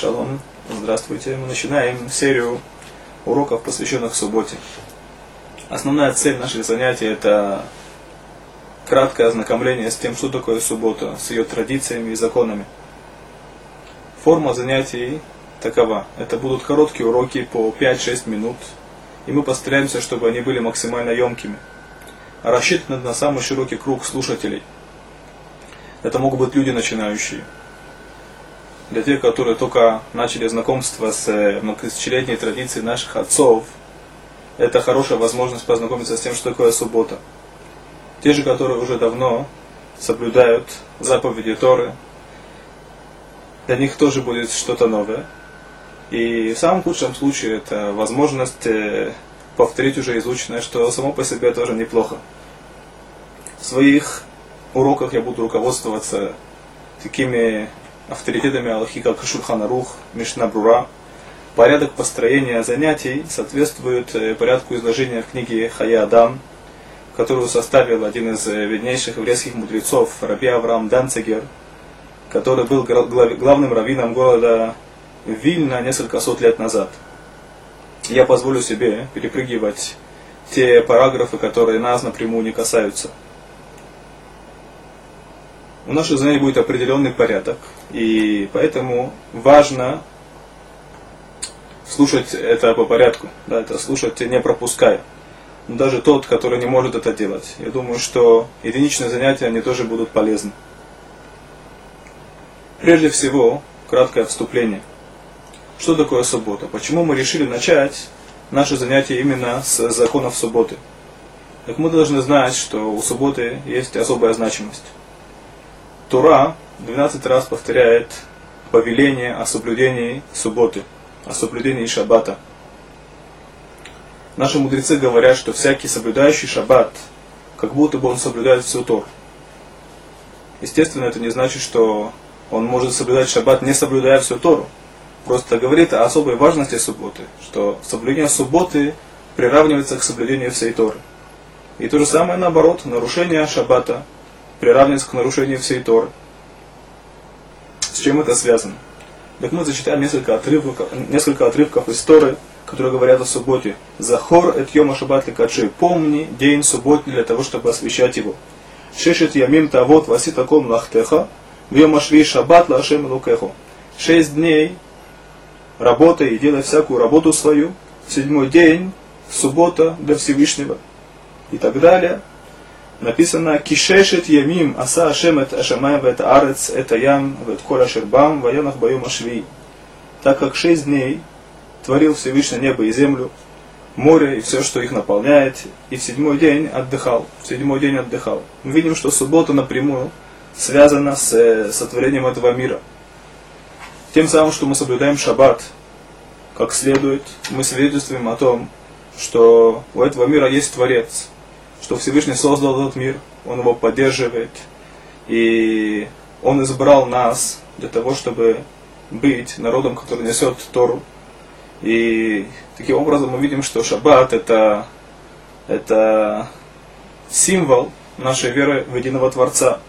Шалом, здравствуйте. Мы начинаем серию уроков, посвященных субботе. Основная цель наших занятий – это краткое ознакомление с тем, что такое суббота, с ее традициями и законами. Форма занятий такова. Это будут короткие уроки по 5-6 минут, и мы постараемся, чтобы они были максимально емкими. Рассчитаны на самый широкий круг слушателей. Это могут быть люди начинающие – для тех, которые только начали знакомство с э, многотысячелетней традицией наших отцов, это хорошая возможность познакомиться с тем, что такое суббота. Те же, которые уже давно соблюдают заповеди Торы, для них тоже будет что-то новое. И в самом худшем случае это возможность э, повторить уже изученное, что само по себе тоже неплохо. В своих уроках я буду руководствоваться такими авторитетами Аллахи, как Шульханарух, Мишна Брура. Порядок построения занятий соответствует э, порядку изложения в книге Хая Адам, которую составил один из э, виднейших еврейских мудрецов, Раби Авраам Данцигер, который был главным раввином города Вильна несколько сот лет назад. Я позволю себе перепрыгивать те параграфы, которые нас напрямую не касаются – у наших знаний будет определенный порядок. И поэтому важно слушать это по порядку, да, это слушать не пропуская. Но даже тот, который не может это делать. Я думаю, что единичные занятия, они тоже будут полезны. Прежде всего, краткое вступление. Что такое суббота? Почему мы решили начать наше занятие именно с законов субботы? Так мы должны знать, что у субботы есть особая значимость. Тура 12 раз повторяет повеление о соблюдении субботы, о соблюдении шаббата. Наши мудрецы говорят, что всякий соблюдающий шаббат, как будто бы он соблюдает всю Тору. Естественно, это не значит, что он может соблюдать шаббат, не соблюдая всю Тору. Просто говорит о особой важности субботы, что соблюдение субботы приравнивается к соблюдению всей Торы. И то же самое наоборот, нарушение шаббата приравнивается к нарушению всей Торы. С чем это связано? Так мы зачитаем несколько отрывков, несколько отрывков из Торы, которые говорят о субботе. Захор эт йома шаббат ликачи. Помни день субботний для того, чтобы освещать его. Шешет ямим тавот васи таком лахтеха. В шви шаббат лашем лукеху. Шесть дней работай и делай всякую работу свою. Седьмой день, суббота для Всевышнего. И так далее написано «Кишешет ямим аса ашем эт ашамай вет арец эт ям вет кола шербам ваянах баю машви». Так как шесть дней творил Всевышний небо и землю, море и все, что их наполняет, и в седьмой день отдыхал. В седьмой день отдыхал. Мы видим, что суббота напрямую связана с э, сотворением этого мира. Тем самым, что мы соблюдаем шаббат, как следует, мы свидетельствуем о том, что у этого мира есть Творец – что Всевышний создал этот мир, Он его поддерживает, и Он избрал нас для того, чтобы быть народом, который несет Тору. И таким образом мы видим, что Шаббат это, это символ нашей веры в единого Творца.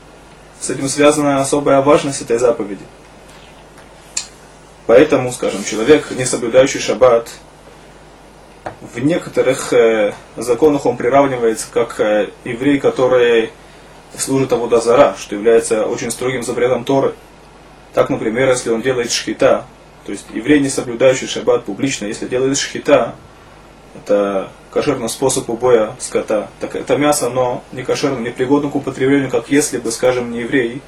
С этим связана особая важность этой заповеди. Поэтому, скажем, человек, не соблюдающий Шаббат, в некоторых э, законах он приравнивается как э, еврей, который служит Авудазара, что является очень строгим запретом Торы. Так, например, если он делает шхита, то есть еврей, не соблюдающий шаббат публично, если делает шхита, это кошерный способ убоя скота. Так это мясо, но не кошерно, не пригодно к употреблению, как если бы, скажем, не еврей,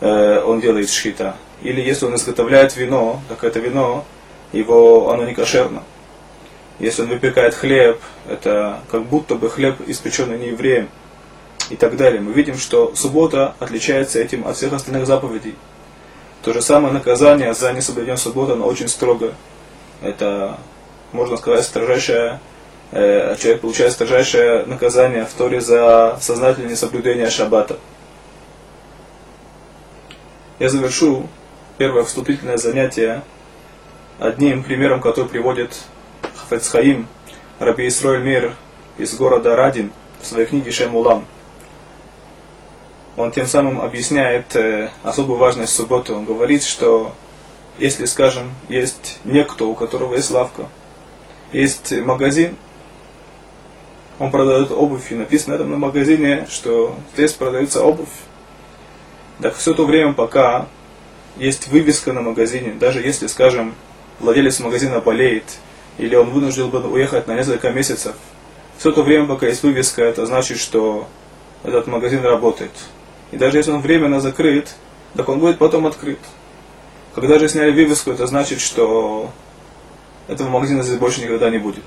э, он делает шхита. Или если он изготовляет вино, так это вино, его, оно не кошерно. Если он выпекает хлеб, это как будто бы хлеб, испеченный не евреем и так далее. Мы видим, что суббота отличается этим от всех остальных заповедей. То же самое наказание за несоблюдение субботы, оно очень строго. Это, можно сказать, строжайшее, э, человек получает строжайшее наказание в Торе за сознательное несоблюдение шаббата. Я завершу первое вступительное занятие одним примером, который приводит Хафецхаим, Раби Исроэль Мир из города Радин в своей книге Шемулам. Он тем самым объясняет э, особую важность субботы. Он говорит, что если, скажем, есть некто, у которого есть лавка, есть магазин, он продает обувь, и написано там на магазине, что здесь продается обувь. Так все то время, пока есть вывеска на магазине, даже если, скажем, владелец магазина болеет, или он вынужден был уехать на несколько месяцев, все то время, пока есть вывеска, это значит, что этот магазин работает. И даже если он временно закрыт, так он будет потом открыт. Когда же сняли вывеску, это значит, что этого магазина здесь больше никогда не будет.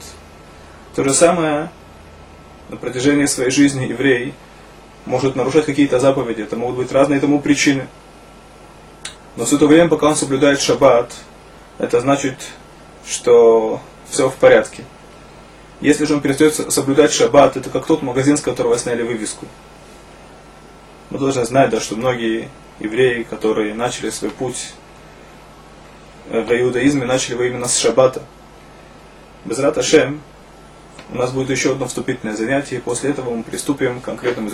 То же самое на протяжении своей жизни еврей может нарушать какие-то заповеди, это могут быть разные тому причины. Но все то время, пока он соблюдает шаббат, это значит, что все в порядке. Если же он перестает соблюдать шаббат, это как тот магазин, с которого сняли вывеску. Мы должны знать, да, что многие евреи, которые начали свой путь в иудаизме, начали его именно с шаббата. Без Раташем у нас будет еще одно вступительное занятие, и после этого мы приступим к конкретному